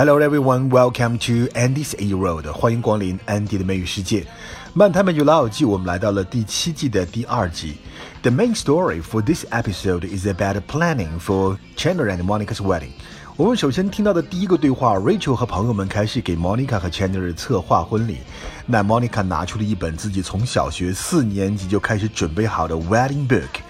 Hello everyone, welcome to Andy's A Road，欢迎光临 Andy 的美语世界。漫谈美剧老友记，我们来到了第七季的第二集。The main story for this episode is about planning for Chandler and Monica's wedding。我们首先听到的第一个对话，Rachel 和朋友们开始给 Monica 和 Chandler 策划婚礼。那 Monica 拿出了一本自己从小学四年级就开始准备好的 wedding book。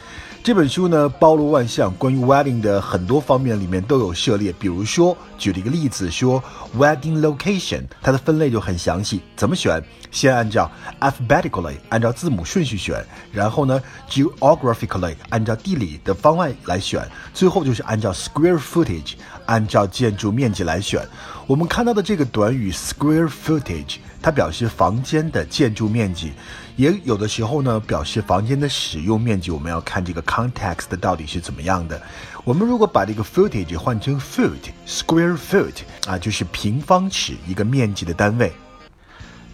这本书呢，包罗万象，关于 wedding 的很多方面里面都有涉猎。比如说，举了一个例子说，wedding location，它的分类就很详细，怎么选？先按照 alphabetically，按照字母顺序选，然后呢，geographically，按照地理的方位来选，最后就是按照 square footage，按照建筑面积来选。我们看到的这个短语 square footage，它表示房间的建筑面积。也有的时候呢，表示房间的使用面积，我们要看这个 context 到底是怎么样的。我们如果把这个 footage 换成 foot，square foot 啊，就是平方尺一个面积的单位。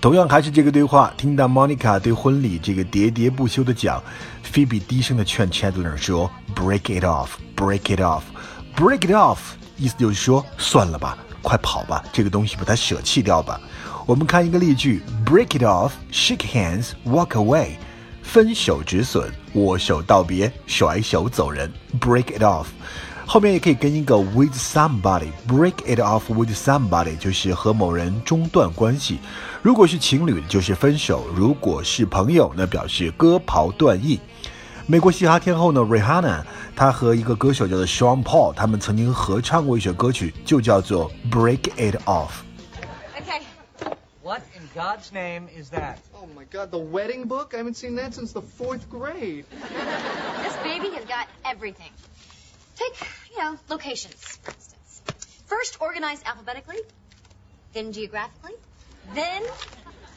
同样还是这个对话，听到 Monica 对婚礼这个喋喋不休的讲，Phoebe 低声的劝 Chandler 说：“Break it off，break it off，break it off。”意思就是说，算了吧，快跑吧，这个东西把它舍弃掉吧。我们看一个例句：Break it off, shake hands, walk away。分手止损，握手道别，甩手走人。Break it off，后面也可以跟一个 with somebody。Break it off with somebody 就是和某人中断关系。如果是情侣，就是分手；如果是朋友，那表示割袍断义。美国嘻哈天后呢，Rihanna，她和一个歌手叫做 Sean Paul，他们曾经合唱过一首歌曲，就叫做 Break It Off。What in God's name is that? Oh my God, the wedding book? I haven't seen that since the fourth grade. This baby has got everything. Take, you know, locations, for instance. First organized alphabetically, then geographically, then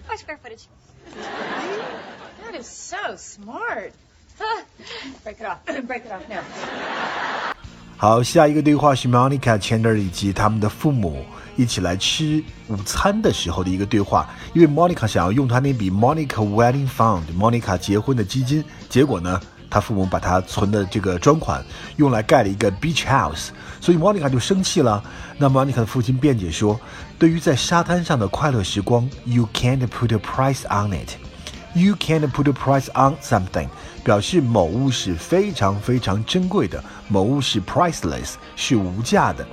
by square footage. That is so smart. Break it off. Break it off now. 好，下一个对话是 Monica Chandler 以及他们的父母。一起来吃午餐的时候的一个对话，因为 Monica 想要用她那笔 Monica Wedding Fund，Monica 结婚的基金，结果呢，她父母把她存的这个专款用来盖了一个 beach house，所以 Monica 就生气了。那 Monica 的父亲辩解说，对于在沙滩上的快乐时光，You can't put a price on it，You can't put a price on something，表示某物是非常非常珍贵的，某物是 priceless，是无价的。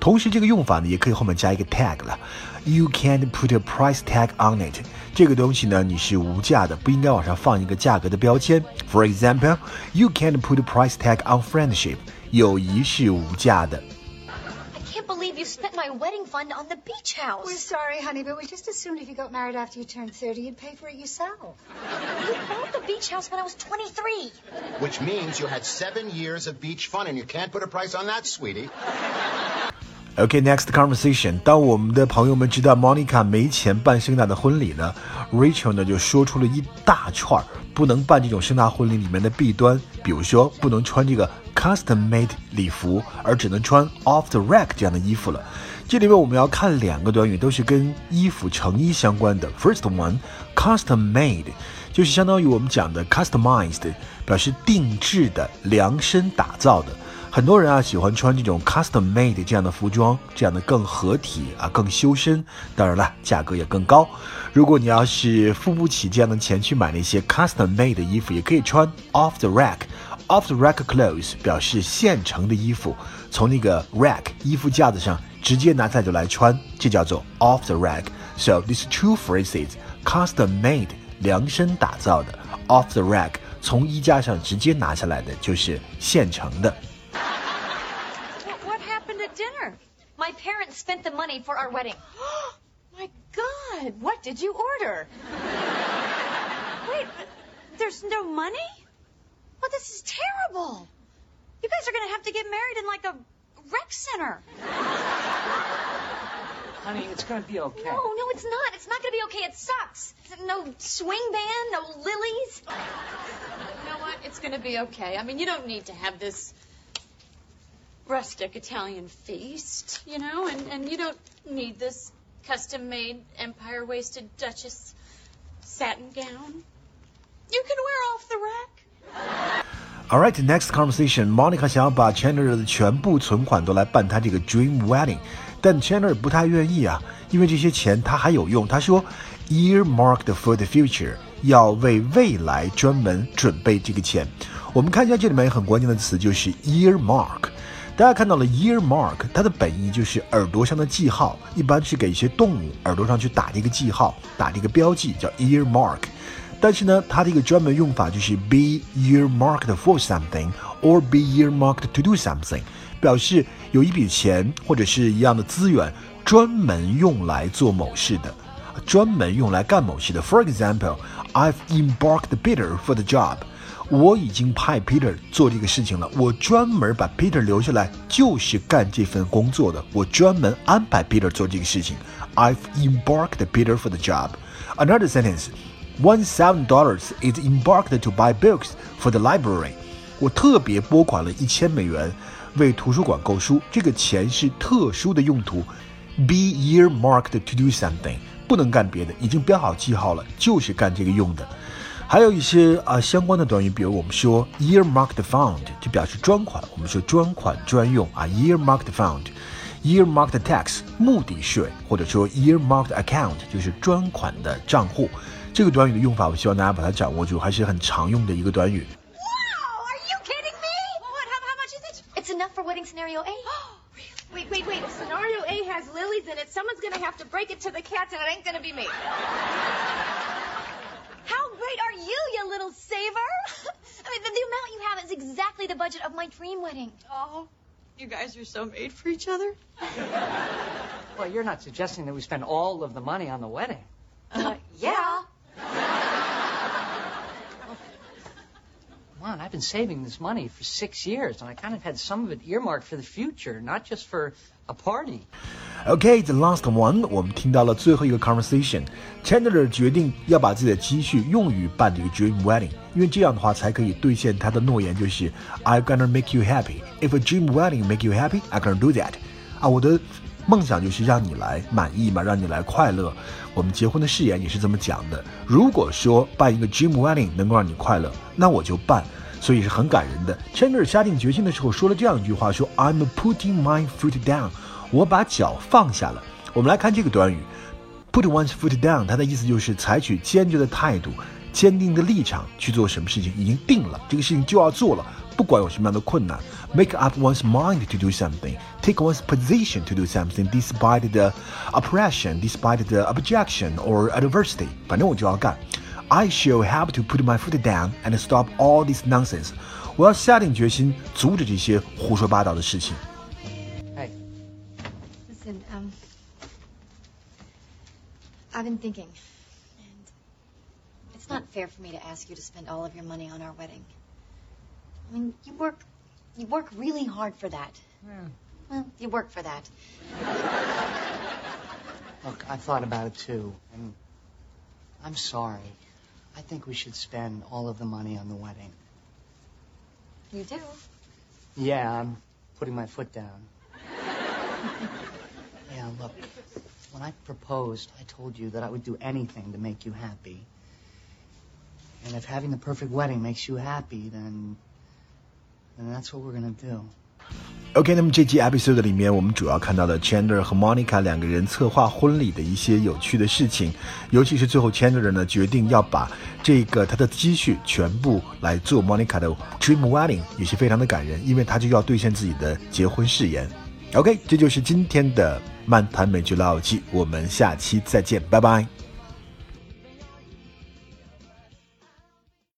同时，这个用法呢，也可以后面加一个 tag 了。You can't put a price tag on it。这个东西呢，你是无价的，不应该往上放一个价格的标签。For example, you can't put a price tag on friendship。友谊是无价的。I can't believe you spent my wedding fund on the beach house. We're sorry, honey, but we just assumed if you got married after you turned 30, you'd pay for it yourself. You bought the beach house when I was 23. Which means you had seven years of beach fun, and you can't put a price on that, sweetie. OK，next conversation。当我们的朋友们知道 Monica 没钱办盛大的婚礼呢，Rachel 呢就说出了一大串不能办这种盛大婚礼里面的弊端，比如说不能穿这个 custom-made 礼服，而只能穿 off the rack 这样的衣服了。这里面我们要看两个短语，都是跟衣服成衣相关的。First one，custom-made，就是相当于我们讲的 customized，表示定制的、量身打造的。很多人啊喜欢穿这种 custom made 这样的服装，这样的更合体啊，更修身。当然了，价格也更高。如果你要是付不起这样的钱去买那些 custom made 的衣服，也可以穿 off the rack。off the rack clothes 表示现成的衣服，从那个 rack 衣服架子上直接拿下来就来穿，这叫做 off the rack。So these two phrases custom made 量身打造的，off the rack 从衣架上直接拿下来的就是现成的。My parents spent the money for our wedding. My God, what did you order? Wait, there's no money? Well, this is terrible. You guys are going to have to get married in like a rec center. Honey, it's going to be okay. No, no, it's not. It's not going to be okay. It sucks. No swing band, no lilies. You know what? It's going to be okay. I mean, you don't need to have this rustic Italian feast, you know, and, and you don't need this custom made empire waisted Duchess satin gown. You can wear off the rack. All right, next conversation. Monica 想要把 Chandler 的全部存款都来办他这个 dream wedding，但 Chandler 不太愿意啊，因为这些钱他还有用。他说，earmarked for the future，要为未来专门准备这个钱。我们看一下这里面很关键的词，就是 earmark。大家看到了 earmark，它的本意就是耳朵上的记号，一般是给一些动物耳朵上去打这个记号，打这个标记，叫 earmark。但是呢，它的一个专门用法就是 be earmarked for something or be earmarked to do something，表示有一笔钱或者是一样的资源专门用来做某事的，专门用来干某事的。For example, I've embarked Peter for the job。我已经派 Peter 做这个事情了，我专门把 Peter 留下来就是干这份工作的，我专门安排 Peter 做这个事情。I've embarked Peter for the job. Another sentence. One thousand dollars is embarked to buy books for the library。我特别拨款了一千美元为图书馆购书，这个钱是特殊的用途，be earmarked to do something，不能干别的，已经标好记号了，就是干这个用的。还有一些啊相关的短语，比如我们说 earmarked fund 就表示专款，我们说专款专用啊 earmarked fund，earmarked tax 目的税，或者说 earmarked account 就是专款的账户。这个短语的用法，我希望大家把它掌握住，还是很常用的一个短语。Wow, are you kidding me? What? How, how much is it? It's enough for wedding scenario A. Wait, wait, wait. Scenario A has lilies in it. Someone's gonna have to break it to the cats, and it ain't gonna be me. How great are you, you little saver? I mean, the, the amount you have is exactly the budget of my dream wedding. Oh, you guys are so made for each other. Well, you're not suggesting that we spend all of the money on the wedding. Uh, yeah. I've been saving this money for six years, and I kind of had some of it earmarked for the future, not just for a party. Okay, the last one，我们听到了最后一个 conversation。Chandler 决定要把自己的积蓄用于办这个 dream wedding，因为这样的话才可以兑现他的诺言，就是 I'm gonna make you happy. If a dream wedding make you happy, I'm gonna do that. 啊，我的梦想就是让你来满意嘛，让你来快乐。我们结婚的誓言也是这么讲的。如果说办一个 dream wedding 能够让你快乐，那我就办。所以是很感人的。Chandler 下定决心的时候说了这样一句话：说 I'm putting my foot down，我把脚放下了。我们来看这个短语，put one's foot down，它的意思就是采取坚决的态度、坚定的立场去做什么事情，已经定了，这个事情就要做了。不管有什么样的困难，make up one's mind to do something, take one's position to do something, despite the oppression, despite the objection or adversity，反正我就要干。I shall have to put my foot down and stop all this nonsense。我要下定决心阻止这些胡说八道的事情。 Hey, Listen, um, I've been thinking, and it's not fair for me to ask you to spend all of your money on our wedding. I mean, you work, you work really hard for that. Well, you work for that. look, I thought about it too, and I'm sorry. I think we should spend all of the money on the wedding. You do. Yeah, I'm putting my foot down. yeah, look, when I proposed, I told you that I would do anything to make you happy. And if having the perfect wedding makes you happy, then, then that's what we're gonna do. OK，那么这期 episode 里面，我们主要看到了 Chandler 和 Monica 两个人策划婚礼的一些有趣的事情，尤其是最后 Chandler 呢决定要把这个他的积蓄全部来做 Monica 的 dream wedding，也是非常的感人，因为他就要兑现自己的结婚誓言。OK，这就是今天的漫谈美剧老友记，我们下期再见，拜拜。